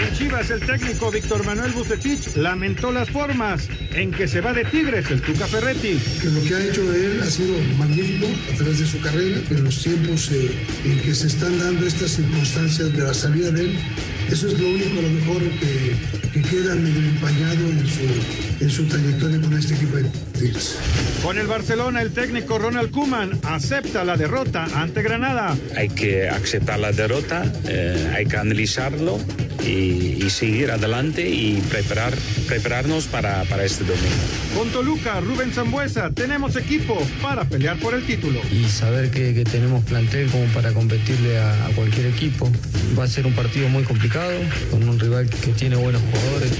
En Chivas, el técnico Víctor Manuel Bucetich lamentó las formas en que se va de Tigres el Tuca Ferretti. Que lo que ha hecho él ha sido magnífico a través de su carrera, en los tiempos eh, en que se están dando estas circunstancias de la salida de él, eso es lo único, a lo mejor, que, que queda medio empañado en su, en su trayectoria con este equipo de Tigres. Con el Barcelona, el técnico Ronald Kuman acepta la derrota ante Granada. Hay que aceptar la derrota, eh, hay que analizarlo y, y, seguir adelante y preparar, prepararnos para, para este domingo. Con Toluca, Rubén Zambuesa, tenemos equipo para pelear por el título. Y saber que, que tenemos plantel como para competirle a, a, cualquier equipo. Va a ser un partido muy complicado, con un rival que tiene buenos jugadores.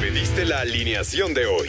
Pediste la alineación de hoy.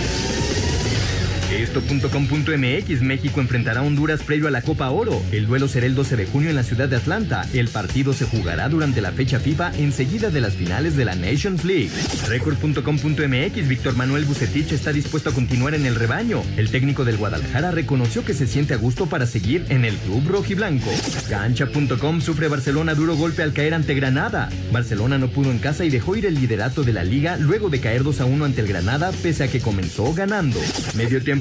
Esto.com.mx México enfrentará a Honduras previo a la Copa Oro. El duelo será el 12 de junio en la ciudad de Atlanta. El partido se jugará durante la fecha FIFA enseguida de las finales de la Nations League. Record.com.mx Víctor Manuel Bucetich está dispuesto a continuar en el rebaño. El técnico del Guadalajara reconoció que se siente a gusto para seguir en el club rojiblanco. Cancha.com sufre Barcelona duro golpe al caer ante Granada. Barcelona no pudo en casa y dejó ir el liderato de la liga luego de caer 2 a 1 ante el Granada pese a que comenzó ganando. Medio tiempo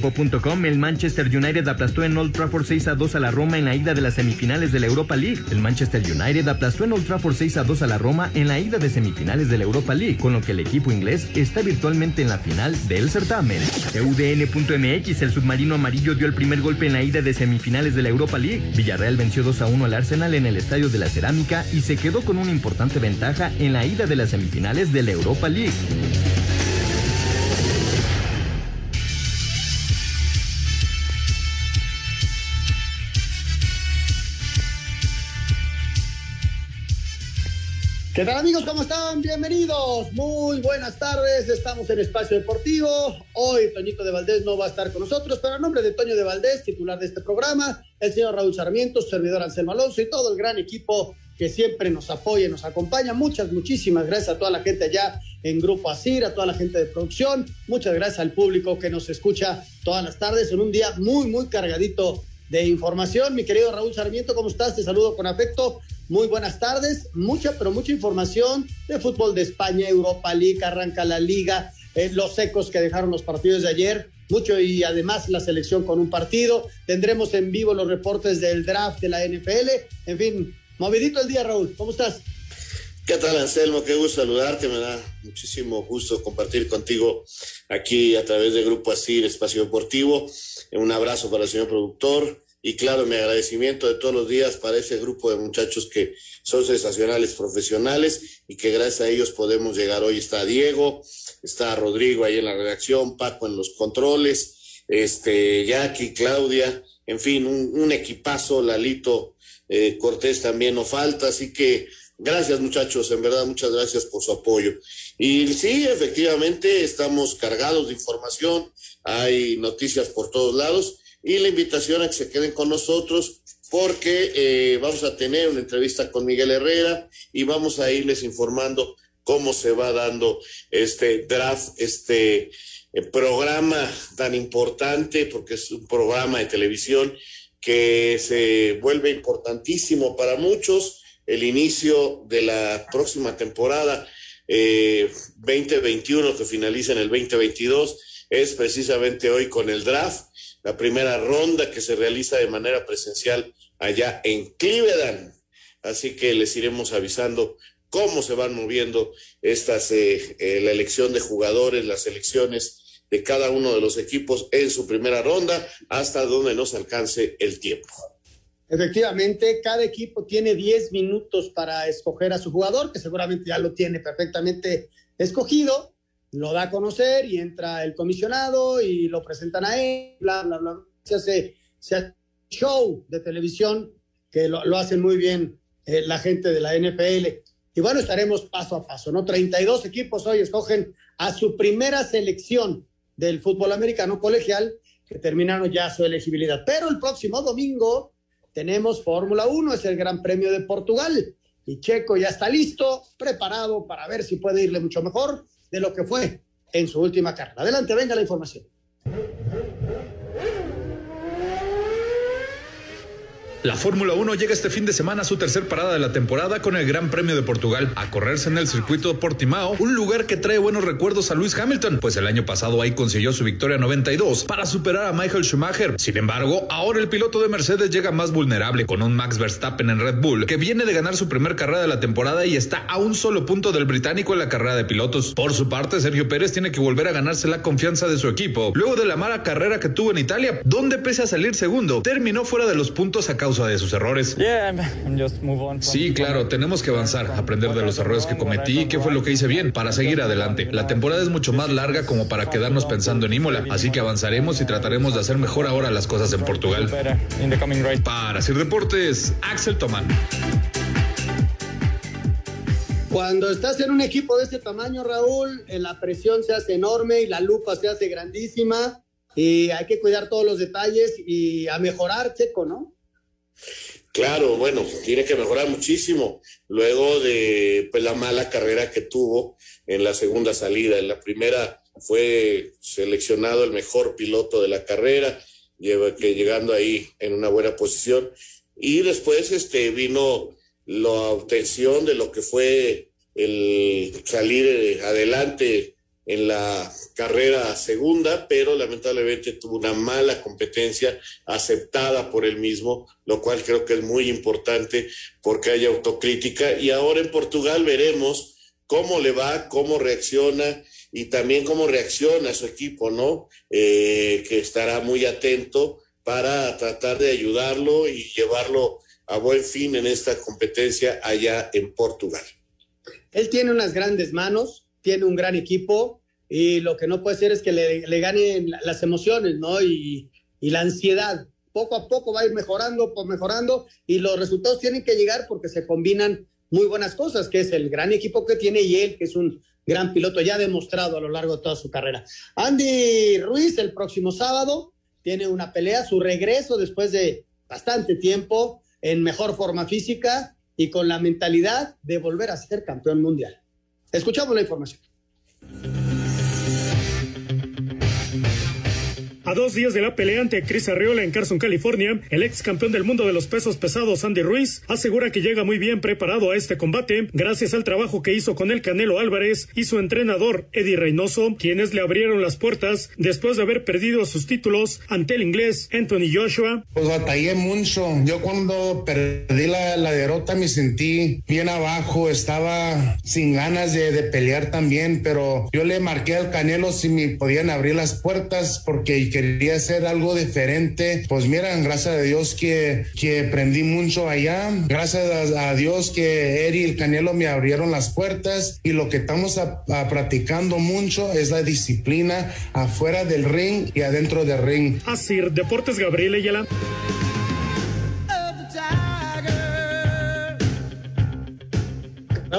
El Manchester United aplastó en Old Trafford 6 a 2 a la Roma en la ida de las semifinales de la Europa League. El Manchester United aplastó en Old Trafford 6 a 2 a la Roma en la ida de semifinales de la Europa League, con lo que el equipo inglés está virtualmente en la final del certamen. UDN.mx, el submarino amarillo dio el primer golpe en la ida de semifinales de la Europa League. Villarreal venció 2 a 1 al Arsenal en el Estadio de la Cerámica y se quedó con una importante ventaja en la ida de las semifinales de la Europa League. ¿Qué tal amigos? ¿Cómo están? Bienvenidos. Muy buenas tardes. Estamos en Espacio Deportivo. Hoy Toñito de Valdés no va a estar con nosotros, pero a nombre de Toño de Valdés, titular de este programa, el señor Raúl Sarmiento, servidor Anselmo Alonso y todo el gran equipo que siempre nos apoya y nos acompaña. Muchas, muchísimas gracias a toda la gente allá en Grupo Asir, a toda la gente de producción. Muchas gracias al público que nos escucha todas las tardes en un día muy, muy cargadito de información. Mi querido Raúl Sarmiento, ¿cómo estás? Te saludo con afecto. Muy buenas tardes. Mucha, pero mucha información de fútbol de España, Europa League, arranca la liga, eh, los secos que dejaron los partidos de ayer. Mucho y además la selección con un partido. Tendremos en vivo los reportes del draft de la NFL. En fin, movidito el día, Raúl. ¿Cómo estás? ¿Qué tal, Anselmo? Qué gusto saludarte. Me da muchísimo gusto compartir contigo aquí a través de Grupo Asir, Espacio Deportivo. Un abrazo para el señor productor y claro, mi agradecimiento de todos los días para ese grupo de muchachos que son sensacionales profesionales y que gracias a ellos podemos llegar. Hoy está Diego, está Rodrigo ahí en la redacción, Paco en los controles, este, Jackie, Claudia, en fin, un, equipazo, Lalito eh, Cortés también no falta, así que gracias muchachos, en verdad muchas gracias por su apoyo. Y sí, efectivamente, estamos cargados de información, hay noticias por todos lados y la invitación a que se queden con nosotros porque eh, vamos a tener una entrevista con Miguel Herrera y vamos a irles informando cómo se va dando este draft, este eh, programa tan importante, porque es un programa de televisión que se vuelve importantísimo para muchos, el inicio de la próxima temporada eh, 2021 que finaliza en el 2022 es precisamente hoy con el draft la primera ronda que se realiza de manera presencial allá en Cleveland. Así que les iremos avisando cómo se van moviendo estas, eh, eh, la elección de jugadores, las elecciones de cada uno de los equipos en su primera ronda, hasta donde nos alcance el tiempo. Efectivamente, cada equipo tiene 10 minutos para escoger a su jugador, que seguramente ya lo tiene perfectamente escogido, lo da a conocer y entra el comisionado y lo presentan a él, bla, bla, bla. Se hace, se hace show de televisión que lo, lo hacen muy bien eh, la gente de la NFL. Y bueno, estaremos paso a paso, ¿no? 32 equipos hoy escogen a su primera selección del fútbol americano colegial que terminaron ya su elegibilidad. Pero el próximo domingo tenemos Fórmula 1, es el Gran Premio de Portugal. Y Checo ya está listo, preparado para ver si puede irle mucho mejor de lo que fue en su última carrera. Adelante, venga la información. La Fórmula 1 llega este fin de semana a su tercer parada de la temporada con el Gran Premio de Portugal, a correrse en el circuito de Portimao, un lugar que trae buenos recuerdos a Lewis Hamilton, pues el año pasado ahí consiguió su victoria 92 para superar a Michael Schumacher. Sin embargo, ahora el piloto de Mercedes llega más vulnerable con un Max Verstappen en Red Bull, que viene de ganar su primer carrera de la temporada y está a un solo punto del británico en la carrera de pilotos. Por su parte, Sergio Pérez tiene que volver a ganarse la confianza de su equipo, luego de la mala carrera que tuvo en Italia, donde pese a salir segundo, terminó fuera de los puntos a causa de sus errores. Sí, claro, tenemos que avanzar, aprender de los errores que cometí y qué fue lo que hice bien para seguir adelante. La temporada es mucho más larga como para quedarnos pensando en Imola, así que avanzaremos y trataremos de hacer mejor ahora las cosas en Portugal. Para hacer deportes, Axel Tomán. Cuando estás en un equipo de este tamaño, Raúl, eh, la presión se hace enorme y la lupa se hace grandísima y hay que cuidar todos los detalles y a mejorar, Checo, ¿no? Claro, bueno, tiene que mejorar muchísimo luego de pues, la mala carrera que tuvo en la segunda salida. En la primera fue seleccionado el mejor piloto de la carrera, que llegando ahí en una buena posición. Y después este, vino la obtención de lo que fue el salir adelante en la carrera segunda, pero lamentablemente tuvo una mala competencia aceptada por él mismo, lo cual creo que es muy importante porque hay autocrítica. Y ahora en Portugal veremos cómo le va, cómo reacciona y también cómo reacciona su equipo, ¿no? Eh, que estará muy atento para tratar de ayudarlo y llevarlo a buen fin en esta competencia allá en Portugal. Él tiene unas grandes manos, tiene un gran equipo y lo que no puede ser es que le, ganen las emociones, ¿no? Y, y, la ansiedad. Poco a poco va a ir mejorando, pues mejorando y los resultados tienen que llegar porque se combinan muy buenas cosas, que es el gran equipo que tiene y él, que es un gran piloto ya demostrado a lo largo de toda su carrera. Andy Ruiz el próximo sábado tiene una pelea, su regreso después de bastante tiempo en mejor forma física y con la mentalidad de volver a ser campeón mundial. Escuchamos la información. A dos días de la pelea ante Chris Arreola en Carson, California, el ex campeón del mundo de los pesos pesados Andy Ruiz asegura que llega muy bien preparado a este combate gracias al trabajo que hizo con el Canelo Álvarez y su entrenador Eddie Reynoso, quienes le abrieron las puertas después de haber perdido sus títulos ante el inglés Anthony Joshua. Pues batallé mucho. Yo cuando perdí la, la derrota me sentí bien abajo, estaba sin ganas de, de, pelear también, pero yo le marqué al Canelo si me podían abrir las puertas porque quería hacer algo diferente. Pues miran, gracias a Dios que, que aprendí mucho allá. Gracias a, Dios que Eri y el Canelo me abrieron las puertas y lo que estamos a, a practicando mucho es la disciplina afuera del ring y adentro del ring. Así, Deportes Gabriel Ayala.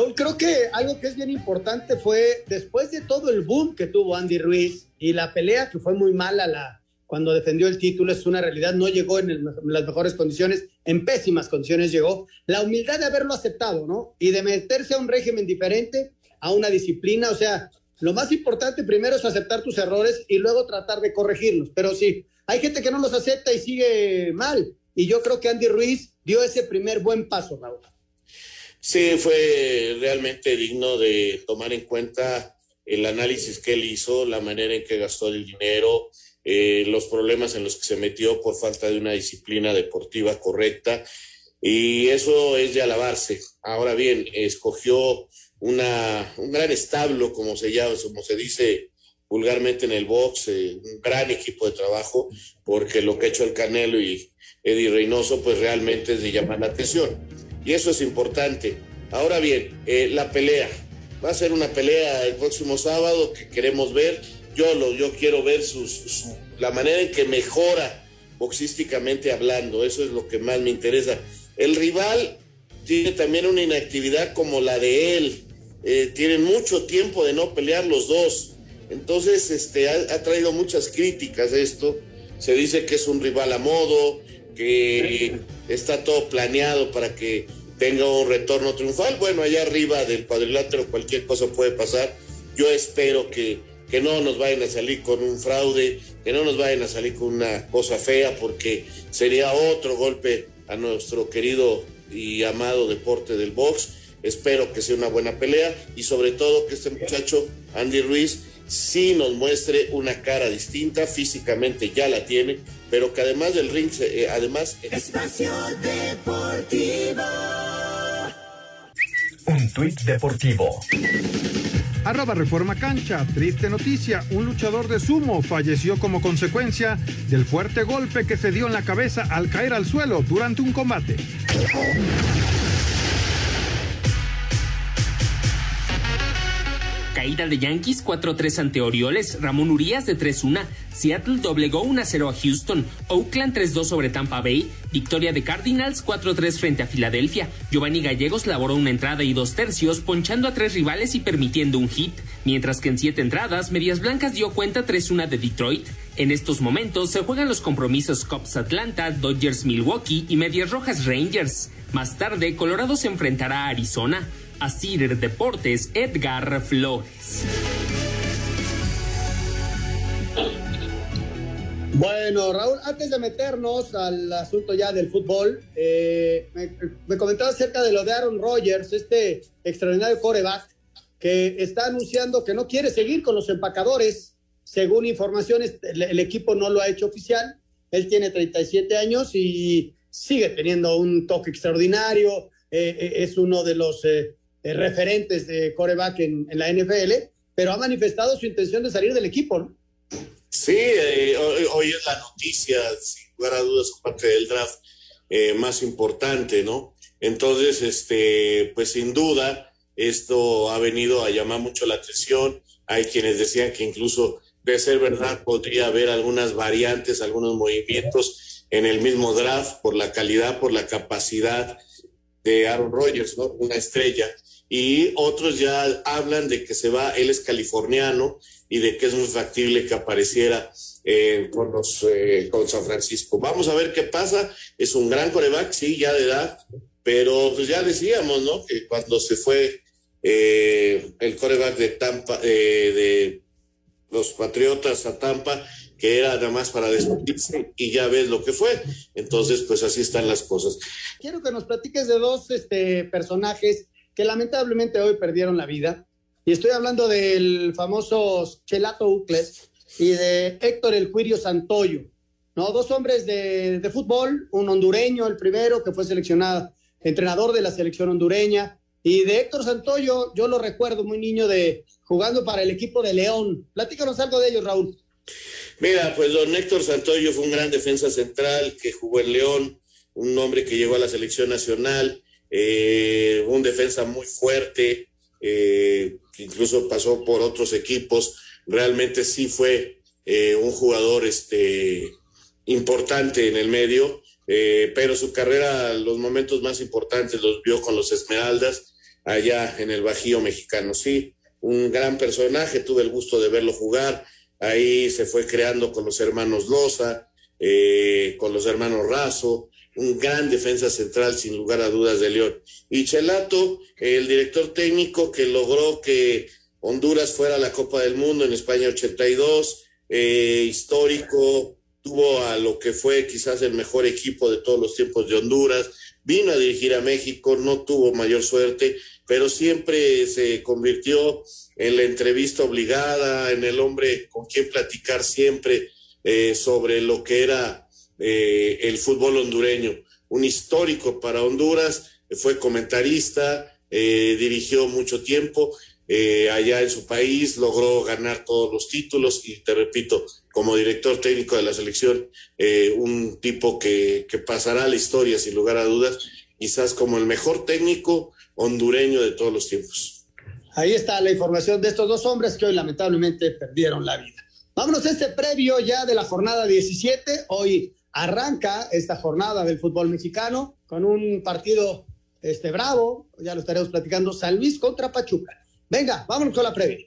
Raúl, creo que algo que es bien importante fue después de todo el boom que tuvo Andy Ruiz y la pelea que fue muy mala la, cuando defendió el título, es una realidad, no llegó en, el, en, las mejores condiciones, en pésimas condiciones llegó, la humildad de haberlo aceptado, ¿no? Y de meterse a un régimen diferente, a una disciplina, o sea, lo más importante primero es aceptar tus errores y luego tratar de corregirlos, pero sí, hay gente que no los acepta y sigue mal, y yo creo que Andy Ruiz dio ese primer buen paso, Raúl. Sí, fue realmente digno de tomar en cuenta el análisis que él hizo, la manera en que gastó el dinero, eh, los problemas en los que se metió por falta de una disciplina deportiva correcta. Y eso es de alabarse. Ahora bien, escogió una, un gran establo, como se llama, como se dice vulgarmente en el box, eh, un gran equipo de trabajo, porque lo que ha hecho el Canelo y Eddie Reynoso, pues realmente es de llamar la atención. Y eso es importante. Ahora bien, eh, la pelea. va a ser una pelea el próximo sábado que queremos ver. Yo lo, yo quiero ver sus, la manera en que mejora boxísticamente hablando. Eso es lo que más me interesa. El rival tiene también una inactividad como la de él. Eh, tienen mucho tiempo de no pelear los dos. Entonces, este, ha, traído muchas críticas esto. Se dice que es un rival a modo, que está todo planeado para que tenga un retorno triunfal. Bueno, allá arriba del cuadrilátero cualquier cosa puede pasar. Yo espero que, que no nos vayan a salir con un fraude, que no nos vayan a salir con una cosa fea, porque sería otro golpe a nuestro querido y amado deporte del box. Espero que sea una buena pelea y sobre todo que este muchacho, Andy Ruiz, sí nos muestre una cara distinta, físicamente ya la tiene, pero que además del ring, eh, además... Espacio Deportivo. Un tuit deportivo. Arroba Reforma Cancha, triste noticia, un luchador de sumo falleció como consecuencia del fuerte golpe que se dio en la cabeza al caer al suelo durante un combate. Caída de Yankees 4-3 ante Orioles, Ramón Urias de 3-1, Seattle doblegó 1-0 a Houston, Oakland 3-2 sobre Tampa Bay, victoria de Cardinals 4-3 frente a Filadelfia, Giovanni Gallegos laboró una entrada y dos tercios, ponchando a tres rivales y permitiendo un hit, mientras que en siete entradas, Medias Blancas dio cuenta 3-1 de Detroit. En estos momentos se juegan los compromisos Cubs Atlanta, Dodgers Milwaukee y Medias Rojas Rangers. Más tarde, Colorado se enfrentará a Arizona. Asir Deportes, Edgar Flores. Bueno, Raúl, antes de meternos al asunto ya del fútbol, eh, me, comentaba acerca de lo de Aaron Rodgers, este extraordinario coreback, que está anunciando que no quiere seguir con los empacadores. Según informaciones, el, equipo no lo ha hecho oficial. Él tiene 37 años y sigue teniendo un toque extraordinario. Eh, eh, es uno de los referentes de coreback en, la NFL, pero ha manifestado su intención de salir del equipo, ¿no? Sí, eh, hoy, es la noticia, sin lugar a dudas, parte del draft eh, más importante, ¿no? Entonces, este, pues sin duda, esto ha venido a llamar mucho la atención. Hay quienes decían que incluso, de ser verdad, podría haber algunas variantes, algunos movimientos en el mismo draft por la calidad, por la capacidad de Aaron Rodgers, ¿no? Una estrella y otros ya hablan de que se va, él es californiano y de que es muy factible que apareciera eh, con, los, eh, con San Francisco. Vamos a ver qué pasa. Es un gran coreback, sí, ya de edad, pero pues ya decíamos, ¿no? Que cuando se fue eh, el coreback de Tampa, de los Patriotas a Tampa, que era nada más para despedirse y ya ves lo que fue. Entonces, pues así están las cosas. Quiero que nos platiques de dos este, personajes que lamentablemente hoy perdieron la vida. Y estoy hablando del famoso Chelato Ucles y de Héctor El Cuirio Santoyo, ¿no? Dos hombres de, de, fútbol, un hondureño, el primero, que fue seleccionado, entrenador de la selección hondureña, y de Héctor Santoyo, yo lo recuerdo muy niño de jugando para el equipo de León. Platícanos algo de ellos, Raúl. Mira, pues don Héctor Santoyo fue un gran defensa central que jugó en León, un hombre que llegó a la selección nacional, eh, un defensa muy fuerte, eh, incluso pasó por otros equipos. Realmente sí fue eh, un jugador este, importante en el medio, pero su carrera, los momentos más importantes los vio con los Esmeraldas allá en el Bajío mexicano. Sí, un gran personaje, tuve el gusto de verlo jugar. Ahí se fue creando con los hermanos Loza, con los hermanos Razo, un gran defensa central, sin lugar a dudas, de León. Y Chelato, el director técnico que logró que Honduras fuera a la Copa del Mundo en España 82, eh, histórico, tuvo a lo que fue quizás el mejor equipo de todos los tiempos de Honduras, vino a dirigir a México, no tuvo mayor suerte, pero siempre se convirtió en la entrevista obligada, en el hombre con quien platicar siempre eh, sobre lo que era eh, el fútbol hondureño. Un histórico para Honduras, fue comentarista, eh, dirigió mucho tiempo eh, allá en su país, logró ganar todos los títulos y te repito, como director técnico de la selección, un tipo que, que pasará a la historia sin lugar a dudas, quizás como el mejor técnico hondureño de todos los tiempos. Ahí está la información de estos dos hombres que hoy lamentablemente perdieron la vida. Vámonos a este previo ya de la jornada 17. Hoy arranca esta jornada del fútbol mexicano con un partido este bravo, ya lo estaremos platicando, San Luis contra Pachuca. Venga, vámonos con la previa.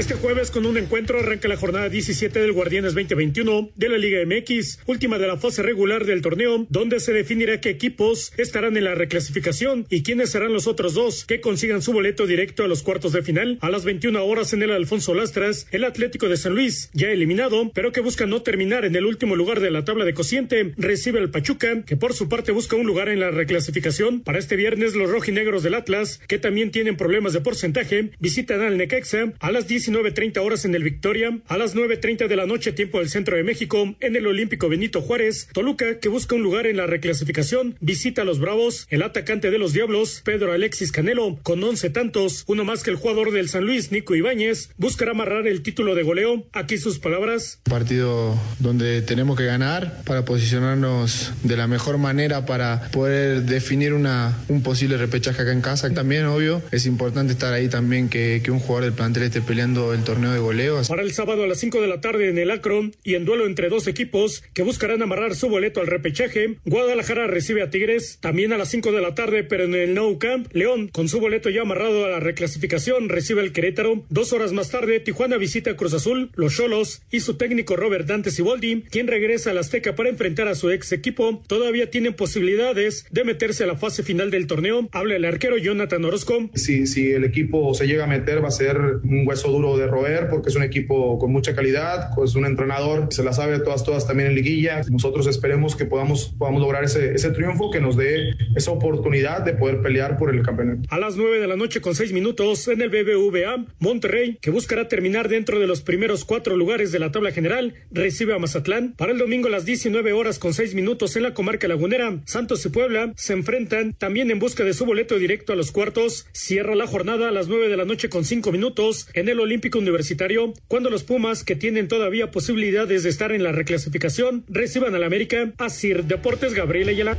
Este jueves con un encuentro arranca la jornada 17 del Guardianes 2021 de la Liga MX, última de la fase regular del torneo, donde se definirá qué equipos estarán en la reclasificación y quiénes serán los otros dos que consigan su boleto directo a los cuartos de final. A las 21 horas en el Alfonso Lastras, el Atlético de San Luis, ya eliminado, pero que busca no terminar en el último lugar de la tabla de cociente, recibe al Pachuca, que por su parte busca un lugar en la reclasificación. Para este viernes, los rojinegros del Atlas, que también tienen problemas de porcentaje, visitan al Necaxa a las 19 9.30 horas en el Victoria, a las 9.30 de la noche tiempo del centro de México, en el Olímpico Benito Juárez, Toluca, que busca un lugar en la reclasificación, visita a los Bravos, el atacante de los Diablos, Pedro Alexis Canelo, con 11 tantos, uno más que el jugador del San Luis, Nico Ibáñez, buscará amarrar el título de goleo. Aquí sus palabras. Partido donde tenemos que ganar para posicionarnos de la mejor manera para poder definir una, un posible repechaje acá en casa. También, obvio, es importante estar ahí también que, que un jugador del plantel esté peleando el torneo de goleo. Para el sábado a las 5 de la tarde en el Acron y en duelo entre dos equipos que buscarán amarrar su boleto al repechaje, Guadalajara recibe a Tigres también a las 5 de la tarde, pero en el Nou Camp, León con su boleto ya amarrado a la reclasificación recibe al Querétaro. Dos horas más tarde, Tijuana visita a Cruz Azul, los Cholos y su técnico Robert Dante Siboldi, quien regresa al Azteca para enfrentar a su ex equipo, todavía tienen posibilidades de meterse a la fase final del torneo. Habla el arquero Jonathan Orozco. Si, si el equipo se llega a meter, va a ser un hueso duro de roer porque es un equipo con mucha calidad, pues un entrenador se la sabe todas, todas también en liguilla. Nosotros esperemos que podamos, podamos lograr ese, ese triunfo que nos dé esa oportunidad de poder pelear por el campeonato. A las 9 de la noche con 6 minutos en el BBVA, Monterrey, que buscará terminar dentro de los primeros cuatro lugares de la tabla general, recibe a Mazatlán. Para el domingo a las 19 horas con 6 minutos en la comarca lagunera, Santos y Puebla se enfrentan también en busca de su boleto directo a los cuartos. Cierra la jornada a las 9 de la noche con 5 minutos en el Olímpico Universitario, cuando los Pumas, que tienen todavía posibilidades de estar en la reclasificación, reciban al América. Asir Deportes Gabriel Ayala.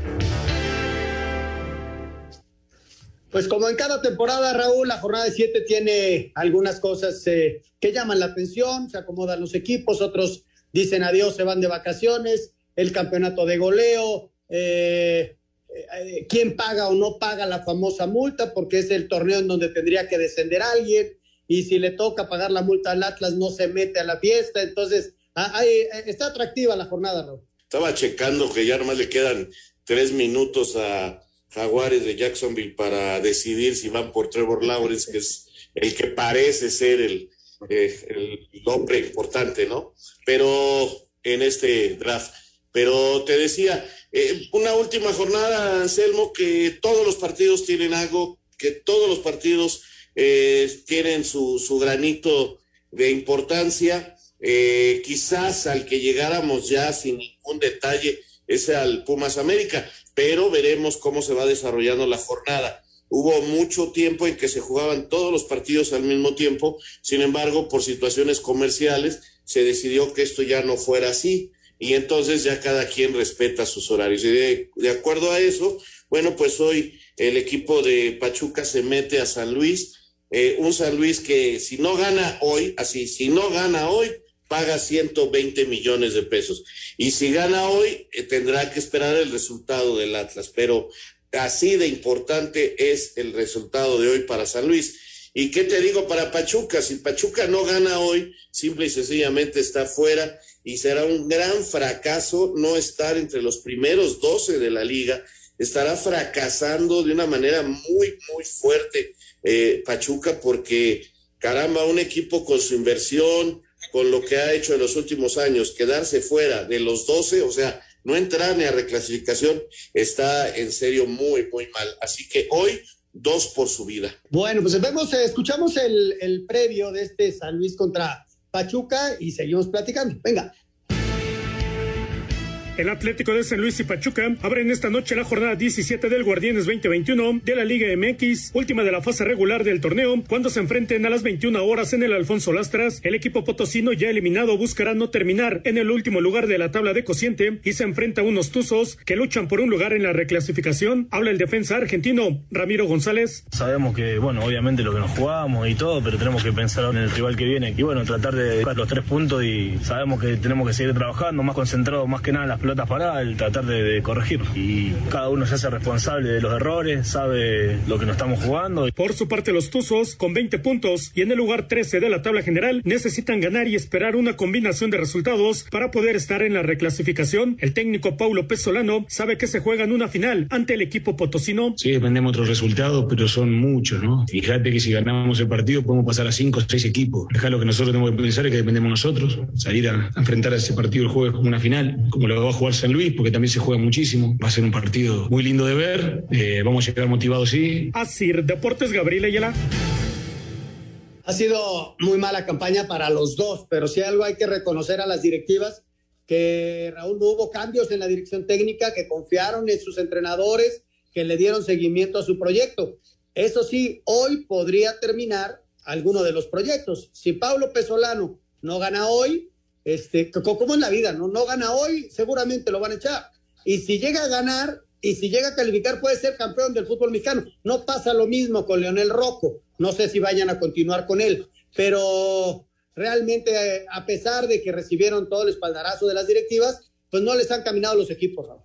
Pues como en cada temporada, Raúl, la jornada de siete tiene algunas cosas eh, que llaman la atención, se acomodan los equipos, otros dicen adiós, se van de vacaciones, el campeonato de goleo, eh, eh, quién paga o no paga la famosa multa, porque es el torneo en donde tendría que descender alguien, y si le toca pagar la multa al Atlas no se mete a la fiesta. Entonces, ahí, está atractiva la jornada, Raúl. Estaba checando que ya nomás le quedan tres minutos a Jaguares de Jacksonville para decidir si van por Trevor Lawrence, que es el que parece ser el, eh, hombre importante, ¿no? Pero en este draft. Pero te decía, eh, una última jornada, Anselmo, que todos los partidos tienen algo, que todos los partidos eh, tienen su, su, granito de importancia. Eh, quizás al que llegáramos ya sin ningún detalle es al Pumas América, pero veremos cómo se va desarrollando la jornada. Hubo mucho tiempo en que se jugaban todos los partidos al mismo tiempo, sin embargo, por situaciones comerciales, se decidió que esto ya no fuera así y entonces ya cada quien respeta sus horarios. Y de, de acuerdo a eso, bueno, pues hoy el equipo de Pachuca se mete a San Luis eh, un San Luis que si no gana hoy, así, si no gana hoy, paga 120 millones de pesos. Y si gana hoy, eh, tendrá que esperar el resultado del Atlas. Pero así de importante es el resultado de hoy para San Luis. ¿Y qué te digo para Pachuca? Si Pachuca no gana hoy, simple y sencillamente está fuera y será un gran fracaso no estar entre los primeros 12 de la liga. Estará fracasando de una manera muy, muy fuerte eh, Pachuca porque, caramba, un equipo con su inversión, con lo que ha hecho en los últimos años, quedarse fuera de los 12, o sea, no entrar ni a reclasificación, está en serio muy, muy mal. Así que hoy, dos por su vida. Bueno, pues vemos, eh, escuchamos el, el previo de este San Luis contra Pachuca y seguimos platicando. Venga. El Atlético de San Luis y Pachuca abren esta noche la jornada 17 del Guardianes 2021 de la Liga MX, última de la fase regular del torneo, cuando se enfrenten a las 21 horas en el Alfonso Lastras. El equipo potosino ya eliminado buscará no terminar en el último lugar de la tabla de cociente y se enfrenta a unos tuzos que luchan por un lugar en la reclasificación. Habla el defensa argentino Ramiro González. Sabemos que, bueno, obviamente lo que nos jugamos y todo, pero tenemos que pensar en el rival que viene y bueno, tratar de buscar los tres puntos y sabemos que tenemos que seguir trabajando, más concentrado más que nada en las pelotas paradas, el tratar de, de corregir. Y cada uno se hace responsable de los errores, sabe lo que nos estamos jugando. Por su parte, los Tuzos, con 20 puntos y en el lugar 13 de la tabla general, necesitan ganar y esperar una combinación de resultados para poder estar en la reclasificación. El técnico Paulo Pesolano sabe que se juega en una final ante el equipo potosino. Sí, dependemos de otros resultados, pero son muchos, ¿no? Fíjate que si ganamos el partido podemos pasar a cinco o seis equipos. Dejar lo que nosotros tenemos que pensar es que dependemos nosotros, salir a, enfrentar a ese partido el jueves como una final, como lo va a jugar San Luis, porque también se juega muchísimo. Va a ser un partido muy lindo de ver. Eh, vamos a llegar motivados, sí. Así, Deportes Gabriel Ayala. Ha sido muy mala campaña para los dos, pero si algo hay que reconocer a las directivas que Raúl no hubo cambios en la dirección técnica, que confiaron en sus entrenadores, que le dieron seguimiento a su proyecto. Eso sí, hoy podría terminar alguno de los proyectos. Si Pablo Pesolano no gana hoy, este, como en la vida, ¿no? No gana hoy, seguramente lo van a echar. Y si llega a ganar y si llega a calificar, puede ser campeón del fútbol mexicano. No pasa lo mismo con Leonel Rocco. No sé si vayan a continuar con él, pero realmente, a pesar de que recibieron todo el espaldarazo de las directivas, pues no les han caminado los equipos, Raúl.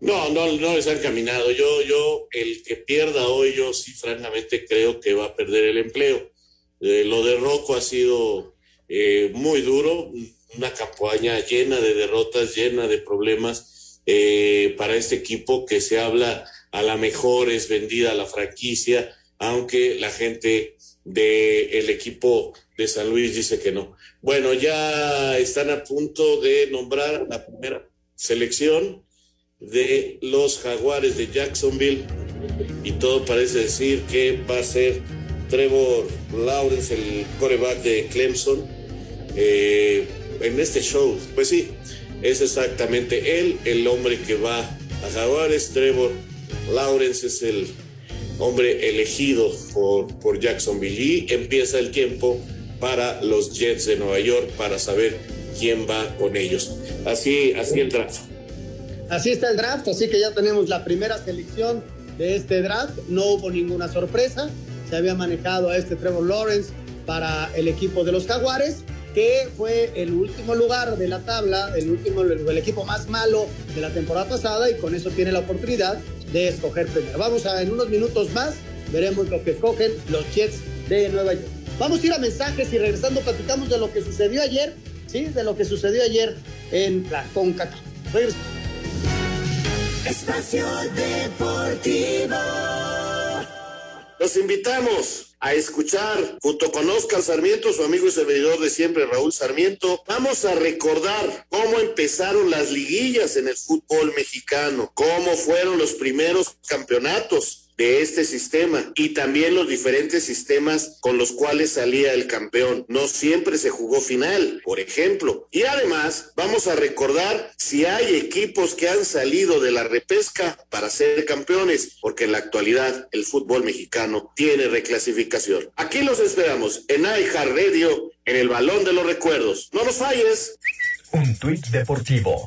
No, no, no les han caminado. Yo, yo, el que pierda hoy, yo sí, francamente, creo que va a perder el empleo. Eh, lo de Rocco ha sido eh, muy duro, una campaña llena de derrotas, llena de problemas eh, para este equipo que se habla a la mejor es vendida la franquicia, aunque la gente del equipo de San Luis dice que no. Bueno, ya están a punto de nombrar la primera selección de los Jaguares de Jacksonville y todo parece decir que va a ser Trevor Lawrence, el coreback de Clemson, eh, en este show. Pues sí, es exactamente él, el hombre que va a Jaguares. Trevor Lawrence es el hombre elegido por, por Jacksonville y empieza el tiempo para los Jets de Nueva York para saber quién va con ellos. Así, así el draft. Así está el draft, así que ya tenemos la primera selección de este draft. No hubo ninguna sorpresa. Se había manejado a este Trevor Lawrence para el equipo de los Jaguares, que fue el último lugar de la tabla, el último, el, equipo más malo de la temporada pasada y con eso tiene la oportunidad de escoger primero. Vamos a en unos minutos más, veremos lo que escogen los Jets de Nueva York. Vamos a ir a mensajes y regresando platicamos de lo que sucedió ayer, ¿sí? De lo que sucedió ayer en la CONCACAF. Espacio Deportivo. Los invitamos a escuchar junto con Oscar Sarmiento, su amigo y servidor de siempre, Raúl Sarmiento. Vamos a recordar cómo empezaron las liguillas en el fútbol mexicano, cómo fueron los primeros campeonatos de este sistema y también los diferentes sistemas con los cuales salía el campeón. No siempre se jugó final, por ejemplo. Y además vamos a recordar si hay equipos que han salido de la repesca para ser campeones, porque en la actualidad el fútbol mexicano tiene reclasificación. Aquí los esperamos en iHeart Radio, en el Balón de los Recuerdos. No nos falles. Un tuit deportivo.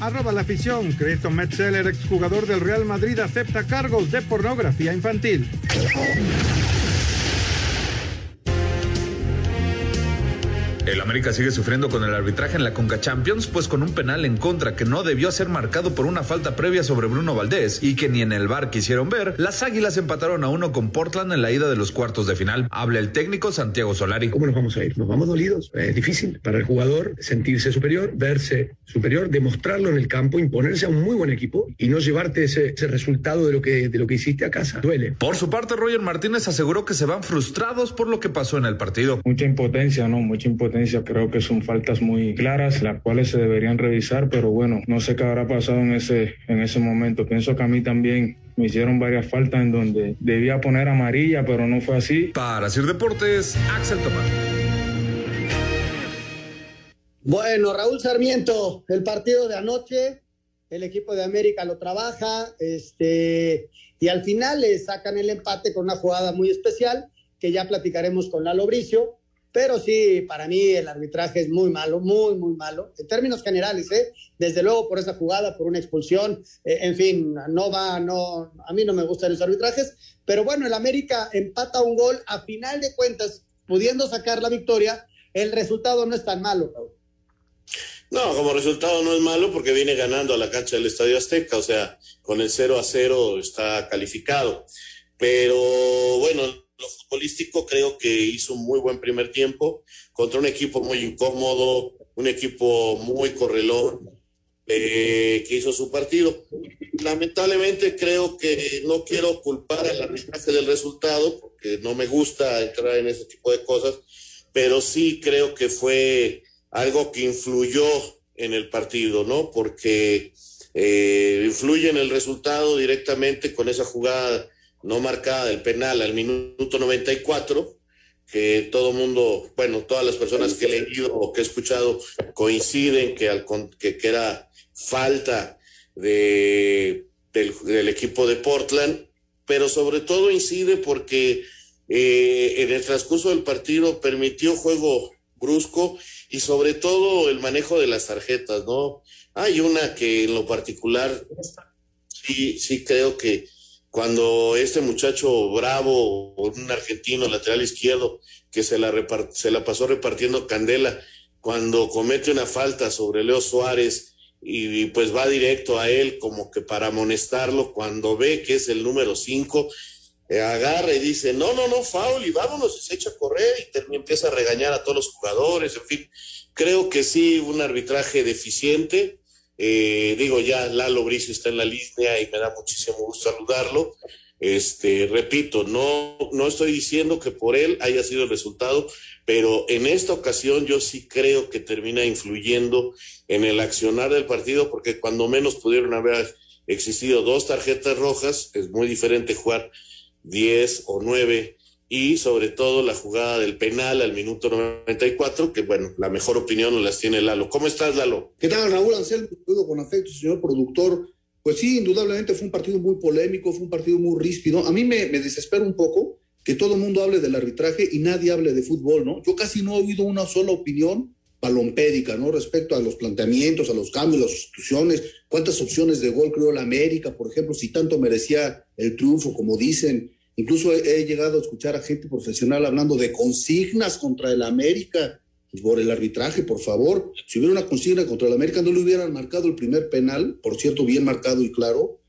Arroba la afición. Cristo Metzeler, exjugador del Real Madrid, acepta cargos de pornografía infantil. El América sigue sufriendo con el arbitraje en la Conca Champions, pues con un penal en contra que no debió ser marcado por una falta previa sobre Bruno Valdés y que ni en el bar quisieron ver, las Águilas empataron a uno con Portland en la ida de los cuartos de final. Habla el técnico Santiago Solari. ¿Cómo nos vamos a ir? Nos vamos dolidos. Es difícil para el jugador sentirse superior, verse superior, demostrarlo en el campo, imponerse a un muy buen equipo y no llevarte ese, ese resultado de lo, que, de lo que hiciste a casa. Duele. Por su parte, Roger Martínez aseguró que se van frustrados por lo que pasó en el partido. Mucha impotencia, ¿no? Mucha impotencia creo que son faltas muy claras, las cuales se deberían revisar, pero bueno, no sé qué habrá pasado en ese, en ese momento. Pienso que a mí también me hicieron varias faltas en donde debía poner amarilla, pero no fue así. Para hacer deportes, Axel Tomás. Bueno, Raúl Sarmiento, el partido de anoche, el equipo de América lo trabaja, este, y al final le sacan el empate con una jugada muy especial que ya platicaremos con Lalo Bricio. Pero sí, para mí el arbitraje es muy malo, muy, muy malo. En términos generales, ¿eh? Desde luego por esa jugada, por una expulsión, eh, en fin, no va, no, a mí no me gustan los arbitrajes. Pero bueno, el América empata un gol, a final de cuentas, pudiendo sacar la victoria, el resultado no es tan malo, Raúl. No, como resultado no es malo porque viene ganando a la cancha del Estadio Azteca, o sea, con el 0 a 0 está calificado. Pero bueno, lo futbolístico creo que hizo un muy buen primer tiempo contra un equipo muy incómodo, un equipo muy correlón eh, que hizo su partido. Lamentablemente creo que no quiero culpar al arbitraje del resultado porque no me gusta entrar en ese tipo de cosas, pero sí creo que fue algo que influyó en el partido, ¿no? Porque eh, influye en el resultado directamente con esa jugada no marcada del penal al minuto 94, que todo mundo, bueno, todas las personas que he leído o que he escuchado coinciden que, al, que, que era falta de, del, equipo de Portland, pero sobre todo incide porque eh, en el transcurso del partido permitió juego brusco y sobre todo el manejo de las tarjetas, ¿no? Hay una que en lo particular sí, sí creo que cuando este muchacho bravo, un argentino lateral izquierdo, que se la, se la pasó repartiendo candela, cuando comete una falta sobre Leo Suárez y, pues va directo a él como que para amonestarlo, cuando ve que es el número cinco, eh, agarra y dice, no, no, no, foul, y vámonos, y se echa a correr y empieza a regañar a todos los jugadores, en fin, creo que sí, un arbitraje deficiente, eh, digo ya, Lalo Bricio está en la línea y me da muchísimo gusto saludarlo, este, repito, no, no estoy diciendo que por él haya sido el resultado, pero en esta ocasión yo sí creo que termina influyendo en el accionar del partido, porque cuando menos pudieron haber existido dos tarjetas rojas, es muy diferente jugar 10 o 9 y sobre todo la jugada del penal al minuto 94, que bueno, la mejor opinión las tiene Lalo. ¿Cómo estás, Lalo? ¿Qué tal, Raúl Anselmo? Con afecto, señor productor. Pues sí, indudablemente fue un partido muy polémico, fue un partido muy ríspido. A mí me, me desespera un poco que todo el mundo hable del arbitraje y nadie hable de fútbol, ¿no? Yo casi no he oído una sola opinión palompédica, ¿no? Respecto a los planteamientos, a los cambios, las sustituciones, cuántas opciones de gol creó la América, por ejemplo, si tanto merecía el triunfo, como dicen. Incluso he, llegado a escuchar a gente profesional hablando de consignas contra el América por el arbitraje, por favor. Si hubiera una consigna contra el América, no le hubieran marcado el primer penal, por cierto, bien marcado y claro,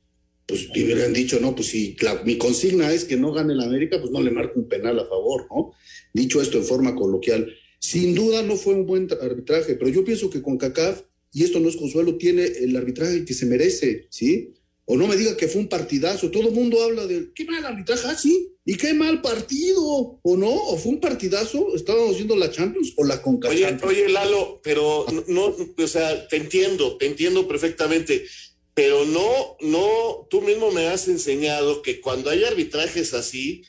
pues le hubieran dicho, no, pues si mi consigna es que no gane el América, pues no le marco un penal a favor, ¿no? Dicho esto en forma coloquial. Sin duda no fue un buen arbitraje, pero yo pienso que con CACAF, y esto no es consuelo, tiene el arbitraje que se merece, ¿sí? O no me diga que fue un partidazo. Todo el mundo habla de qué mal arbitraje, ah, sí, y qué mal partido, o no, o fue un partidazo. Estábamos viendo la Champions o la CONCACAF. Oye, oye, Lalo, pero no, no, o sea, te entiendo, te entiendo perfectamente, pero no, no, tú mismo me has enseñado que cuando hay arbitrajes así,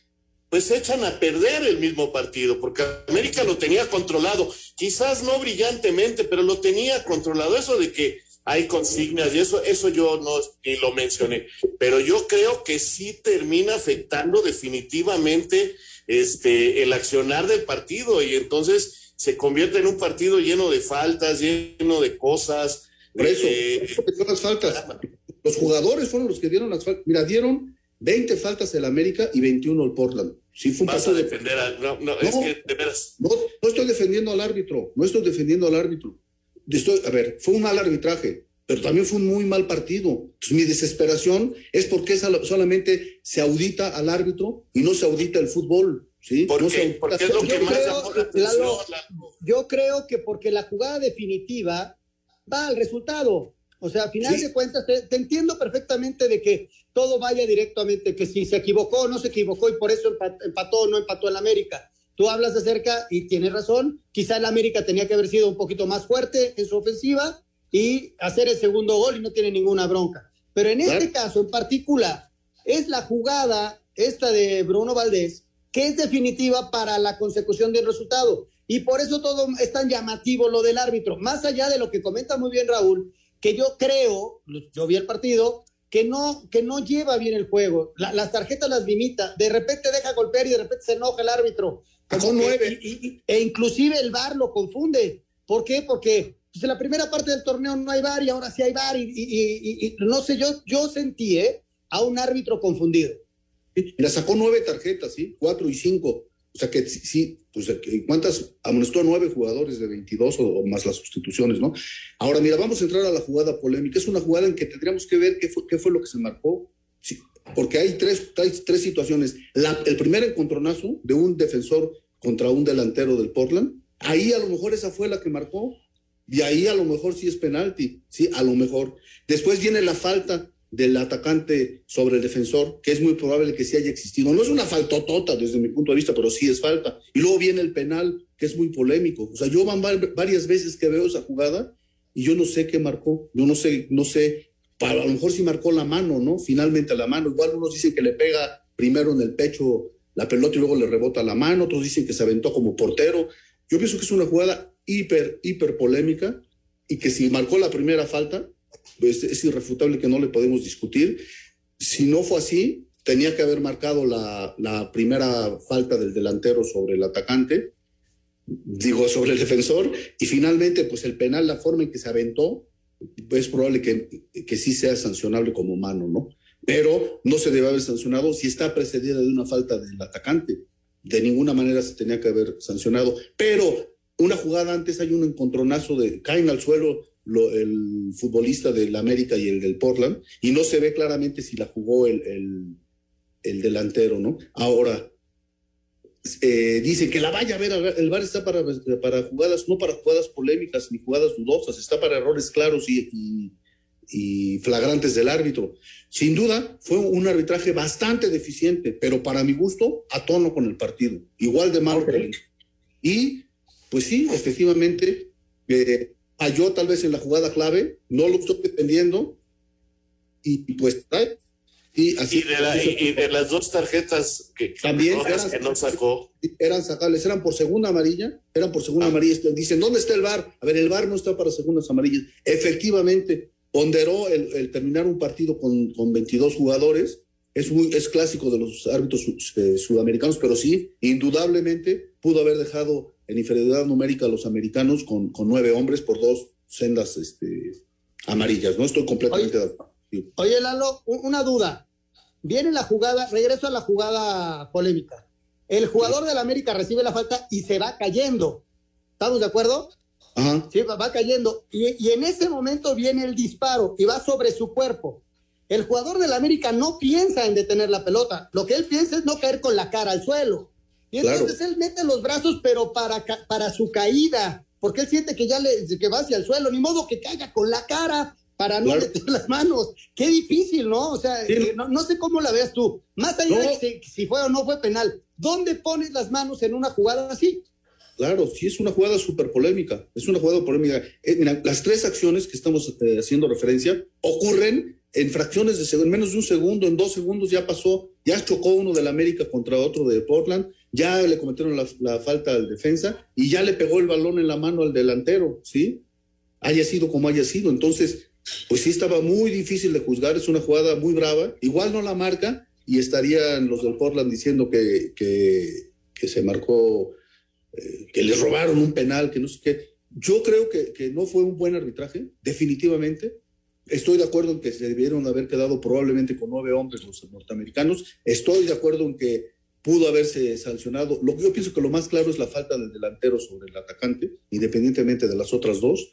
pues echan a perder el mismo partido, porque América lo tenía controlado, quizás no brillantemente, pero lo tenía controlado. Eso de que hay consignas y eso, eso yo no ni lo mencioné, pero yo creo que sí termina afectando definitivamente este el accionar del partido y entonces se convierte en un partido lleno de faltas, lleno de cosas. Por eso, eh, las faltas. Los jugadores fueron los que dieron las faltas. Mira, dieron 20 faltas el América y 21 el Portland. Sí fue un Vas a defender al... No, no, no, es que de veras... No, no estoy defendiendo al árbitro, no estoy defendiendo al árbitro. Estoy, a ver, fue un mal arbitraje, pero también fue un muy mal partido. Entonces, mi desesperación es porque solamente se audita al árbitro y no se audita el fútbol. ¿sí? ¿Por no qué? Porque es lo que yo, más creo, llamó la atención, Lalo, yo creo que porque la jugada definitiva va al resultado. O sea, a final Sí. de cuentas, te, te entiendo perfectamente de que todo vaya directamente, que si se equivocó o no se equivocó y por eso empa- empató o no empató el América. Tú hablas acerca y tienes razón, quizá el América tenía que haber sido un poquito más fuerte en su ofensiva y hacer el segundo gol y no tiene ninguna bronca. Pero en este caso en particular, es la jugada esta de Bruno Valdés que es definitiva para la consecución del resultado. y por eso todo es tan llamativo lo del árbitro. Más allá de lo que comenta muy bien Raúl, que yo creo, yo vi el partido, que no, que no lleva bien el juego. las tarjetas las limita, de repente deja golpear y de repente se enoja el árbitro. Son nueve. e inclusive el VAR lo confunde. ¿Por qué? Porque pues, en la primera parte del torneo no hay VAR y ahora sí hay VAR y, no sé, yo, yo sentí ¿eh? a un árbitro confundido. La sacó nueve tarjetas, ¿sí? Cuatro y cinco. O sea que sí, pues ¿cuántas? Amonestó a nueve jugadores de 22 o, más las sustituciones, ¿no? Ahora, mira, vamos a entrar a la jugada polémica. Es una jugada en que tendríamos que ver qué fue, lo que se marcó. Porque hay tres, tres situaciones. el primer encontronazo de un defensor contra un delantero del Portland, ahí a lo mejor esa fue la que marcó. Y ahí a lo mejor sí es penalti, sí, a lo mejor. Después viene la falta del atacante sobre el defensor, que es muy probable que sí haya existido. No es una faltotota desde mi punto de vista, pero sí es falta. Y luego viene el penal, que es muy polémico. O sea, yo van varias veces que veo esa jugada y yo no sé qué marcó. Yo no sé, no sé, a lo mejor sí marcó la mano, ¿no? Finalmente la mano. Igual unos dicen que le pega primero en el pecho la pelota y luego le rebota la mano, otros dicen que se aventó como portero. Yo pienso que es una jugada hiper, hiper polémica y que si marcó la primera falta, pues, es irrefutable que no le podemos discutir. Si no fue así, tenía que haber marcado la, primera falta del delantero sobre el atacante, digo, sobre el defensor, y finalmente, pues el penal, la forma en que se aventó, es probable que, que sí sea sancionable como mano, ¿no? Pero no se debe haber sancionado si está precedida de una falta del atacante. De ninguna manera se tenía que haber sancionado. Pero una jugada antes hay un encontronazo de caen al suelo el futbolista del América y el del Portland, y no se ve claramente si la jugó el, el, delantero, ¿no? Ahora, eh, dice que la vaya a ver, el VAR está para, para jugadas, no para jugadas polémicas ni jugadas dudosas, está para errores claros y, y, flagrantes del árbitro. Sin duda, fue un arbitraje bastante deficiente, pero para mi gusto, a tono con el partido, igual de malo. Y, pues sí, efectivamente, eh, falló tal vez en la jugada clave, no lo estoy defendiendo, y, pues y, así, y, de las dos tarjetas que, también eran, que no sacó. Eran sacables, eran por segunda amarilla, eran por segunda ah. amarilla. Dicen, ¿dónde está el VAR? A ver, el VAR no está para segundas amarillas. Efectivamente, ponderó el, terminar un partido con, con 22 jugadores. Es, muy, es clásico de los árbitros eh, sudamericanos, pero sí, indudablemente pudo haber dejado en inferioridad numérica los americanos con, con nueve hombres por dos sendas este, amarillas. No estoy completamente de acuerdo. Oye, Lalo, una duda. Viene la jugada, regreso a la jugada polémica. El jugador del América recibe la falta y se va cayendo. ¿Estamos de acuerdo? Ajá. Sí, va, cayendo. Y, y, en ese momento viene el disparo y va sobre su cuerpo. El jugador del América no piensa en detener la pelota. Lo que él piensa es no caer con la cara al suelo. Y entonces él mete los brazos, pero para, para su caída, porque él siente que ya le, que va hacia el suelo, ni modo que caiga con la cara para no meter las manos. Qué difícil, ¿no? O sea, eh, no, sé cómo la veas tú. Más allá de si, fue o no fue penal, ¿dónde pones las manos en una jugada así? Claro, sí es una jugada súper polémica, es una jugada polémica. Eh, mira, las tres acciones que estamos eh, haciendo referencia ocurren en fracciones de segundo, en menos de un segundo, en dos segundos ya pasó, ya chocó uno del América contra otro de Portland, ya le cometieron la, falta al defensa y ya le pegó el balón en la mano al delantero, ¿sí? Haya sido como haya sido. Entonces, pues sí estaba muy difícil de juzgar, es una jugada muy brava, igual no la marca y estarían los del Portland diciendo que, que, se marcó, eh, que les robaron un penal, que no sé qué. Yo creo que, que no fue un buen arbitraje, definitivamente, Estoy de acuerdo en que se debieron haber quedado probablemente con nueve hombres los norteamericanos. Estoy de acuerdo en que pudo haberse sancionado. Lo que yo pienso que lo más claro es la falta del delantero sobre el atacante, independientemente de las otras dos,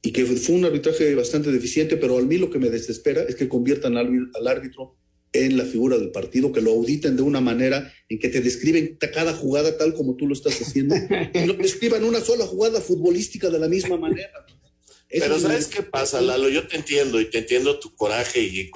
y que fue un arbitraje bastante deficiente, pero a mí lo que me desespera es que conviertan al, árbitro en la figura del partido, que lo auditen de una manera en que te describen cada jugada tal como tú lo estás haciendo, y no describan una sola jugada futbolística de la misma manera. Pero ¿sabes qué pasa, Lalo? Yo te entiendo y te entiendo tu coraje y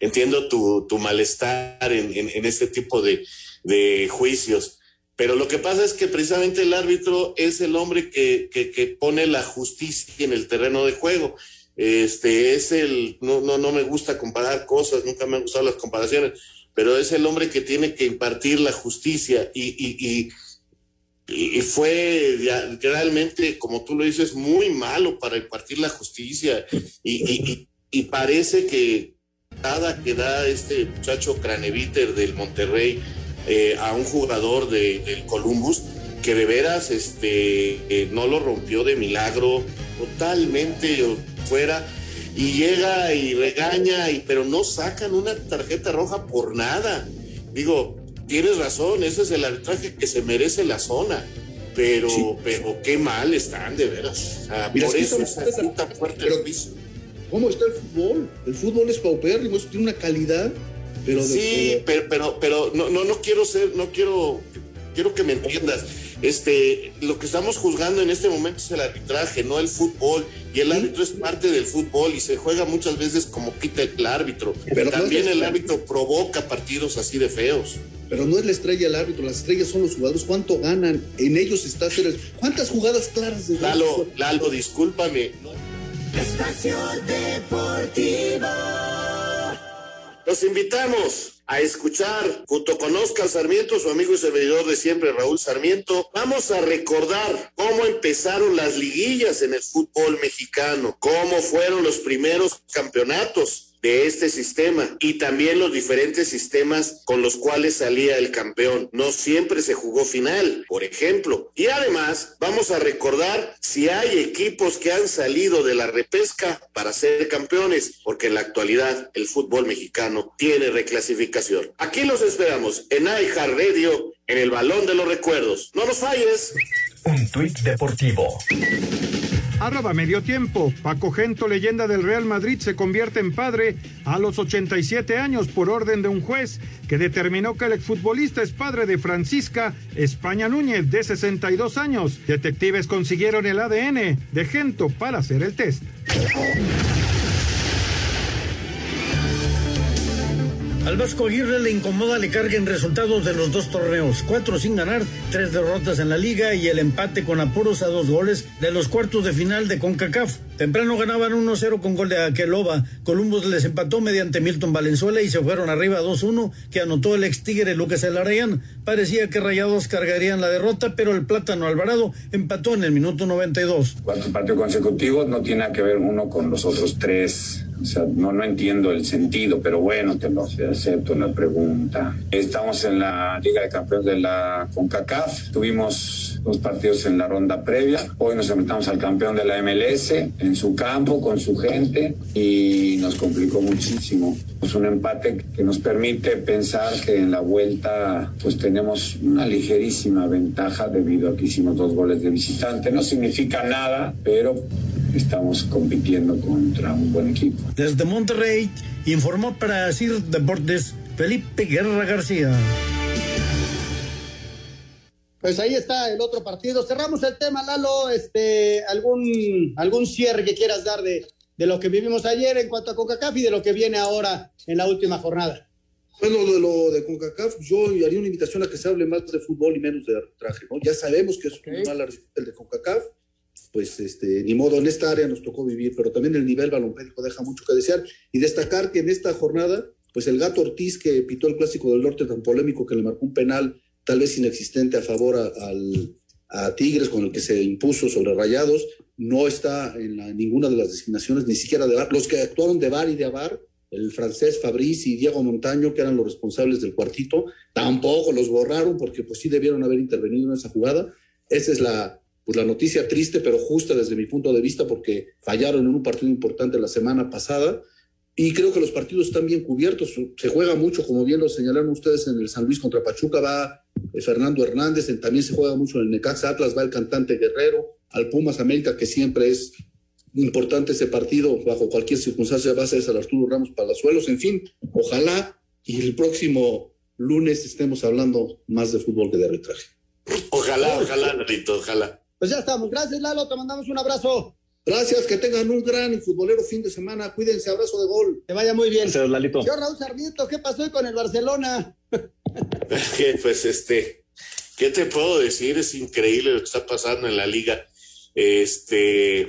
entiendo tu, tu malestar en, en, este tipo de, de, juicios. Pero lo que pasa es que precisamente el árbitro es el hombre que, que, que, pone la justicia en el terreno de juego. Este es el, no, no, no me gusta comparar cosas, nunca me han gustado las comparaciones, pero es el hombre que tiene que impartir la justicia y, y, y y fue realmente, como tú lo dices, muy malo para impartir la justicia y, parece que nada que da este muchacho Craneviter del Monterrey eh, a un jugador del Columbus que de veras este, eh, no lo rompió de milagro, totalmente fuera y llega y regaña, y, pero no sacan una tarjeta roja por nada. Digo, tienes razón, ese es el arbitraje que se merece la zona. Pero, pero qué mal están, de veras. por eso es tan fuerte el piso. ¿Cómo está el fútbol? El fútbol es paupérrimo, eso tiene una calidad, pero... Sí, pero, pero, pero no, no, no quiero ser, no quiero, quiero que me entiendas. Este, lo que estamos juzgando en este momento es el arbitraje, no el fútbol. Y el árbitro es parte del fútbol y se juega muchas veces como quita el árbitro. Pero también el árbitro provoca partidos así de feos. Pero no es la estrella el árbitro, las estrellas son los jugadores. ¿Cuánto ganan? En ellos está hacer ¿Cuántas jugadas claras de Lalo, Lalo, discúlpame. Espacio Deportivo. Los invitamos a escuchar junto con Oscar Sarmiento, su amigo y servidor de siempre, Raúl Sarmiento. Vamos a recordar cómo empezaron las liguillas en el fútbol mexicano, cómo fueron los primeros campeonatos de este sistema y también los diferentes sistemas con los cuales salía el campeón. No siempre se jugó final, por ejemplo. Y además vamos a recordar si hay equipos que han salido de la repesca para ser campeones, porque en la actualidad el fútbol mexicano tiene reclasificación. Aquí los esperamos en iHeart Radio, en el Balón de los Recuerdos. No nos falles. Un tuit deportivo. Arroba medio tiempo. Paco Gento, leyenda del Real Madrid, se convierte en padre a los 87 años por orden de un juez que determinó que el exfutbolista es padre de Francisca España Núñez, de 62 años. Detectives consiguieron el ADN de Gento para hacer el test. Al Vasco Aguirre le incomoda le carguen resultados de los dos torneos, cuatro sin ganar, tres derrotas en la liga y el empate con apuros a dos goles de los cuartos de final de CONCACAF. Temprano ganaban 1-0 con gol de Aqueloba. Columbus les empató mediante Milton Valenzuela y se fueron arriba 2-1 que anotó el ex Tigre Lucas Elarayán. Parecía que Rayados cargarían la derrota, pero el Plátano Alvarado empató en el minuto 92. Cuatro partidos consecutivos no tiene que ver uno con los otros tres o sea, no, no entiendo el sentido, pero bueno, te lo acepto la pregunta. Estamos en la Liga de Campeones de la CONCACAF. Tuvimos dos partidos en la ronda previa. Hoy nos enfrentamos al campeón de la MLS en su campo, con su gente, y nos complicó muchísimo. Es un empate que nos permite pensar que en la vuelta pues tenemos una ligerísima ventaja debido a que hicimos dos goles de visitante. No significa nada, pero estamos compitiendo contra un buen equipo. Desde Monterrey informó para CIR Deportes Felipe Guerra García. Pues ahí está el otro partido. Cerramos el tema, Lalo. Este, algún, algún cierre que quieras dar de, de lo que vivimos ayer en cuanto a CONCACAF y de lo que viene ahora en la última jornada. Bueno, de lo de CONCACAF, yo haría una invitación a que se hable más de fútbol y menos de arbitraje, ¿no? Ya sabemos que es un mal el de CONCACAF, pues este, ni modo, en esta área nos tocó vivir, pero también el nivel balompédico deja mucho que desear. Y destacar que en esta jornada, pues el gato Ortiz que pitó el Clásico del Norte tan polémico que le marcó un penal tal vez inexistente a favor a, Tigres con el que se impuso sobre Rayados, no está en ninguna de las designaciones, ni siquiera de VAR. Los que actuaron de VAR y de AVAR, el francés Fabriz y Diego Montaño, que eran los responsables del cuartito, tampoco los borraron porque pues sí debieron haber intervenido en esa jugada. Esa es la, pues la noticia triste, pero justa desde mi punto de vista, porque fallaron en un partido importante la semana pasada. Y creo que los partidos están bien cubiertos. Se juega mucho, como bien lo señalaron ustedes, en el San Luis contra Pachuca va eh, Fernando Hernández, también se juega mucho en el Necaxa Atlas, va el cantante Guerrero, al Pumas América, que siempre es importante ese partido, bajo cualquier circunstancia va a ser al Arturo Ramos Palazuelos. En fin, ojalá y el próximo lunes estemos hablando más de fútbol que de arbitraje. Ojalá, ojalá, Narito, ojalá. Pues ya estamos. Gracias, Lalo. Te mandamos un abrazo. Gracias, que tengan un gran y futbolero fin de semana. Cuídense, abrazo de gol. Que vaya muy bien. Gracias, Lalito. Señor Raúl Sarmiento, ¿qué pasó con el Barcelona? pues este, ¿qué te puedo decir? Es increíble lo que está pasando en la liga. Este,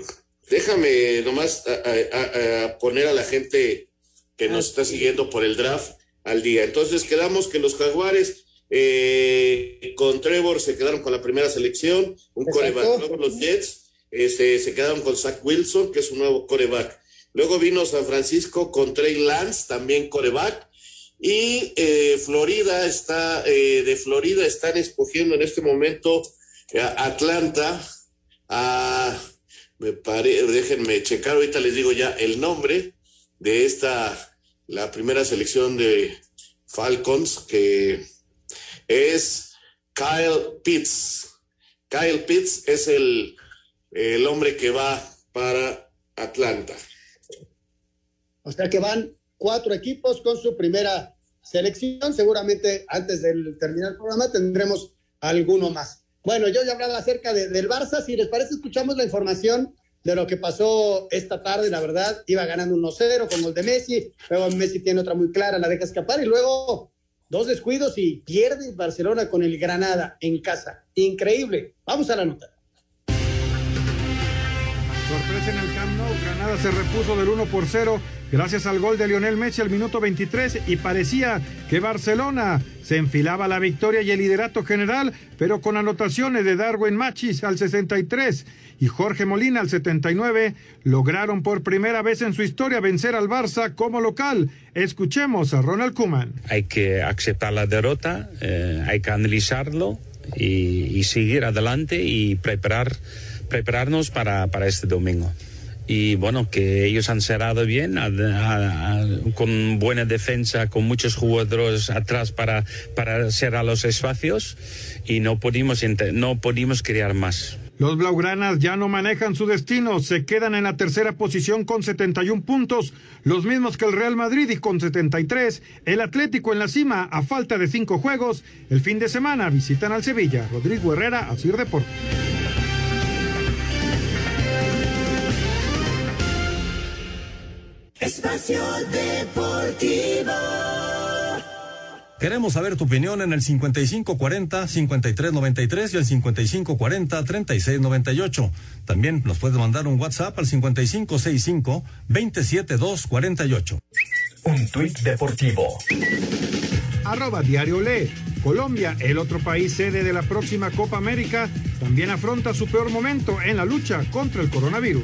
déjame nomás a, poner a la gente que nos está siguiendo por el draft al día. Entonces quedamos que los jaguares eh, con Trevor se quedaron con la primera selección, un coreback. Luego los Jets este, se quedaron con Zach Wilson, que es un nuevo coreback. Luego vino San Francisco con Trey Lance, también coreback. Y eh, Florida está, eh, de Florida están escogiendo en este momento a Atlanta, a, me pare, déjenme checar, ahorita les digo ya el nombre de esta, la primera selección de Falcons, que es Kyle Pitts. Kyle Pitts es el, el hombre que va para Atlanta. O sea que van cuatro equipos con su primera selección. Seguramente antes de terminar el programa tendremos alguno más. Bueno, yo ya hablaba acerca de, del Barça. Si les parece, escuchamos la información de lo que pasó esta tarde. La verdad, iba ganando 1-0 con gol de Messi. Luego Messi tiene otra muy clara, la deja escapar. Y luego dos descuidos y pierde Barcelona con el Granada en casa. Increíble. Vamos a la nota. Sorpresa en el Camp Nou, Granada se repuso del 1 por 0 gracias al gol de Lionel Messi al minuto 23 y parecía que Barcelona se enfilaba la victoria y el liderato general, pero con anotaciones de Darwin Machis al 63 y Jorge Molina al 79 lograron por primera vez en su historia vencer al Barça como local. Escuchemos a Ronald Koeman. Hay que aceptar la derrota, eh, hay que analizarlo y seguir adelante y preparar prepararnos para, para este domingo. Y bueno, que ellos han cerrado bien, con buena defensa, con muchos jugadores atrás para, para cerrar los espacios y no pudimos, no pudimos crear más. Los Blaugranas ya no manejan su destino, se quedan en la tercera posición con 71 puntos, los mismos que el Real Madrid y con 73, el Atlético en la cima a falta de cinco juegos, el fin de semana visitan al Sevilla, Rodrigo Herrera, Asir Deportes. Espacio Deportivo. Queremos saber tu opinión en el 5540-5393 y el 5540-3698. También nos puedes mandar un WhatsApp al 5565-27248. Un tuit deportivo. Arroba Diario Lee. Colombia, el otro país sede de la próxima Copa América, también afronta su peor momento en la lucha contra el coronavirus.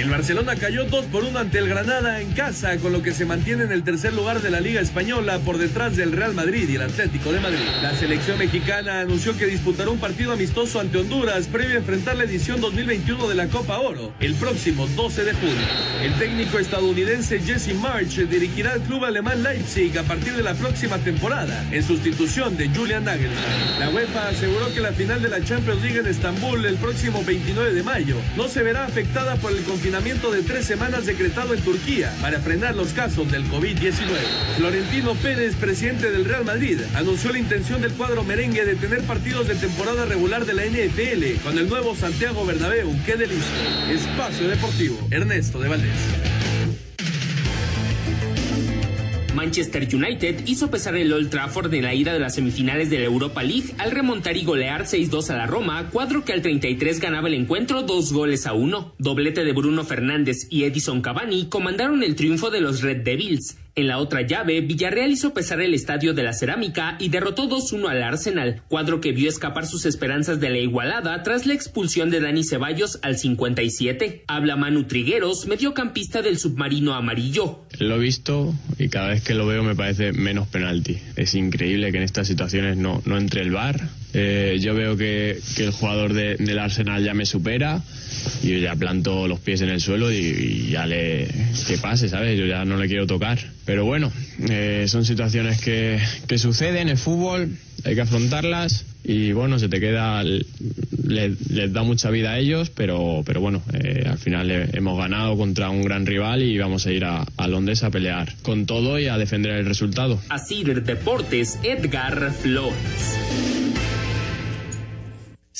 El Barcelona cayó 2 por 1 ante el Granada en casa, con lo que se mantiene en el tercer lugar de la Liga Española por detrás del Real Madrid y el Atlético de Madrid. La selección mexicana anunció que disputará un partido amistoso ante Honduras previo a enfrentar la edición 2021 de la Copa Oro el próximo 12 de junio. El técnico estadounidense Jesse March dirigirá al club alemán Leipzig a partir de la próxima temporada en sustitución de Julian Nagelsmann. La UEFA aseguró que la final de la Champions League en Estambul el próximo 29 de mayo no se verá afectada por el confinamiento de tres semanas decretado en Turquía para frenar los casos del COVID-19. Florentino Pérez, presidente del Real Madrid, anunció la intención del cuadro merengue de tener partidos de temporada regular de la NFL con el nuevo Santiago Bernabéu. ¡Qué delicia! Espacio Deportivo, Ernesto de Valdés. Manchester United hizo pesar el Old Trafford en la ida de las semifinales de la Europa League al remontar y golear 6-2 a la Roma, cuadro que al 33 ganaba el encuentro dos goles a uno. Doblete de Bruno Fernández y Edison Cavani comandaron el triunfo de los Red Devils. En la otra llave, Villarreal hizo pesar el estadio de la Cerámica y derrotó 2-1 al Arsenal, cuadro que vio escapar sus esperanzas de la igualada tras la expulsión de Dani Ceballos al 57. Habla Manu Trigueros, mediocampista del submarino amarillo. Lo he visto y cada vez que lo veo me parece menos penalti. Es increíble que en estas situaciones no, no entre el VAR. Eh, yo veo que, que el jugador de, del Arsenal ya me supera y yo ya planto los pies en el suelo y, y ya le que pase, ¿sabes? Yo ya no le quiero tocar. Pero bueno, eh, son situaciones que, que suceden en el fútbol, hay que afrontarlas y bueno, se te queda, les le da mucha vida a ellos, pero, pero bueno, eh, al final hemos ganado contra un gran rival y vamos a ir a, a, Londres a pelear con todo y a defender el resultado. Así Deportes, Edgar Flores.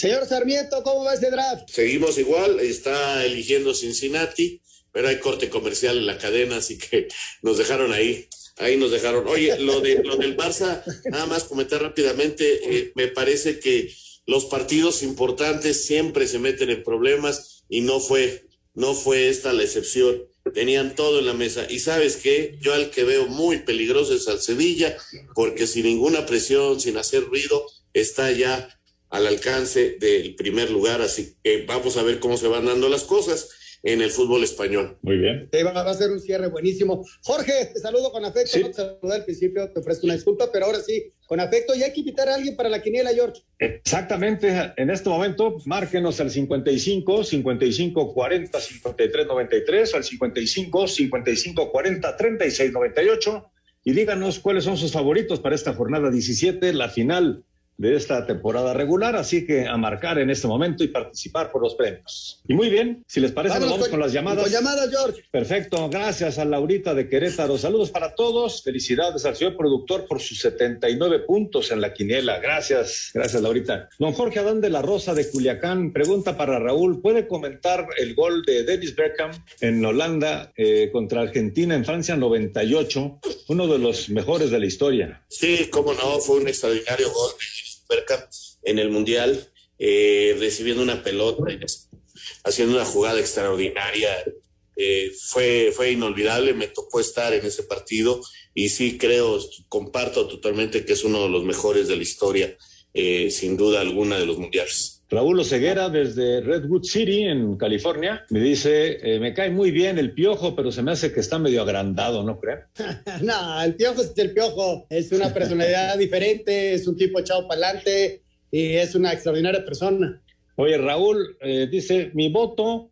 Señor Sarmiento, ¿cómo va ese draft? Seguimos igual, está eligiendo Cincinnati, pero hay corte comercial en la cadena, así que nos dejaron ahí. Ahí nos dejaron. Oye, lo, de, lo del Barça, nada más comentar rápidamente, eh, me parece que los partidos importantes siempre se meten en problemas y no fue no fue esta la excepción. Tenían todo en la mesa. Y sabes qué, yo al que veo muy peligroso es al Sevilla, porque sin ninguna presión, sin hacer ruido, está ya al alcance del primer lugar. Así que vamos a ver cómo se van dando las cosas en el fútbol español. Muy bien. va, a ser un cierre buenísimo. Jorge, te saludo con afecto. No te saludé al principio, te ofrezco una disculpa, pero ahora sí, con afecto. Y hay que invitar a alguien para la quiniela, George. Exactamente. En este momento, márquenos al 55 55 40 53 93 al 55 55 40 36 98 y díganos cuáles son sus favoritos para esta jornada 17, la final de esta temporada regular, así que a marcar en este momento y participar por los premios. Y muy bien, si les parece, vamos con, las llamadas. Con llamadas, George. Perfecto, gracias a Laurita de Querétaro. Saludos para todos, felicidades al señor productor por sus 79 puntos en la quiniela. Gracias, gracias Laurita. Don Jorge Adán de la Rosa de Culiacán pregunta para Raúl, ¿puede comentar el gol de Dennis Beckham en Holanda eh, contra Argentina en Francia 98? Uno de los mejores de la historia. Sí, cómo no, fue un extraordinario gol en el Mundial, eh, recibiendo una pelota, haciendo una jugada extraordinaria. Eh, fue, fue inolvidable, me tocó estar en ese partido y sí creo, comparto totalmente que es uno de los mejores de la historia, eh, sin duda alguna de los mundiales. Raúl Oseguera desde Redwood City, en California, me dice, me cae muy bien el piojo, pero se me hace que está medio agrandado, ¿no creen? no, el piojo es el piojo, es una personalidad diferente, es un tipo echado para adelante y es una extraordinaria persona. Oye, Raúl eh, dice, mi voto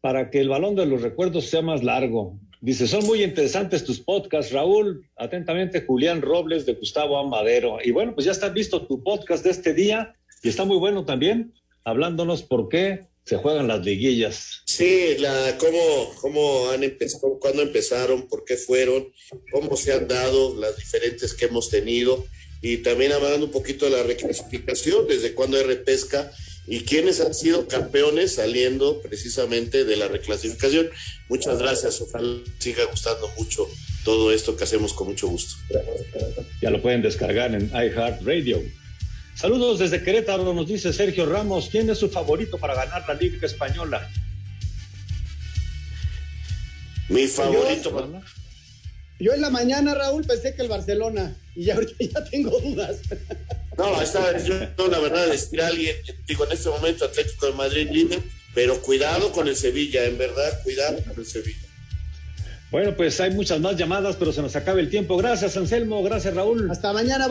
para que el balón de los recuerdos sea más largo. Dice, son muy interesantes tus podcasts, Raúl. Atentamente, Julián Robles de Gustavo Amadero. Y bueno, pues ya está visto tu podcast de este día y está muy bueno también, hablándonos por qué se juegan las liguillas. Sí, la, cómo, cómo han empezado, cuándo empezaron, por qué fueron, cómo se han dado, las diferentes que hemos tenido, y también hablando un poquito de la reclasificación, desde cuándo hay repesca y quiénes han sido campeones saliendo precisamente de la reclasificación. Muchas gracias, ojalá siga gustando mucho todo esto que hacemos con mucho gusto. Ya lo pueden descargar en iHeartRadio. Saludos desde Querétaro, nos dice Sergio Ramos. ¿Quién es su favorito para ganar la Liga Española? Mi favorito. Yo, en la mañana, Raúl, pensé que el Barcelona. Y ya ahorita ya tengo dudas. No, esta vez yo, la verdad, decir a alguien, digo, en este momento Atlético de Madrid líder, pero cuidado con el Sevilla, en verdad, cuidado con el Sevilla. Bueno, pues hay muchas más llamadas, pero se nos acaba el tiempo. Gracias, Anselmo. Gracias, Raúl. Hasta mañana.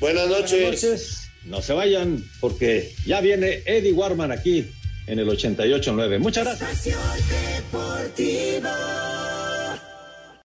Buenas noches. Buenas noches. No se vayan porque ya viene Eddie Warman aquí en el 88.9. Muchas gracias.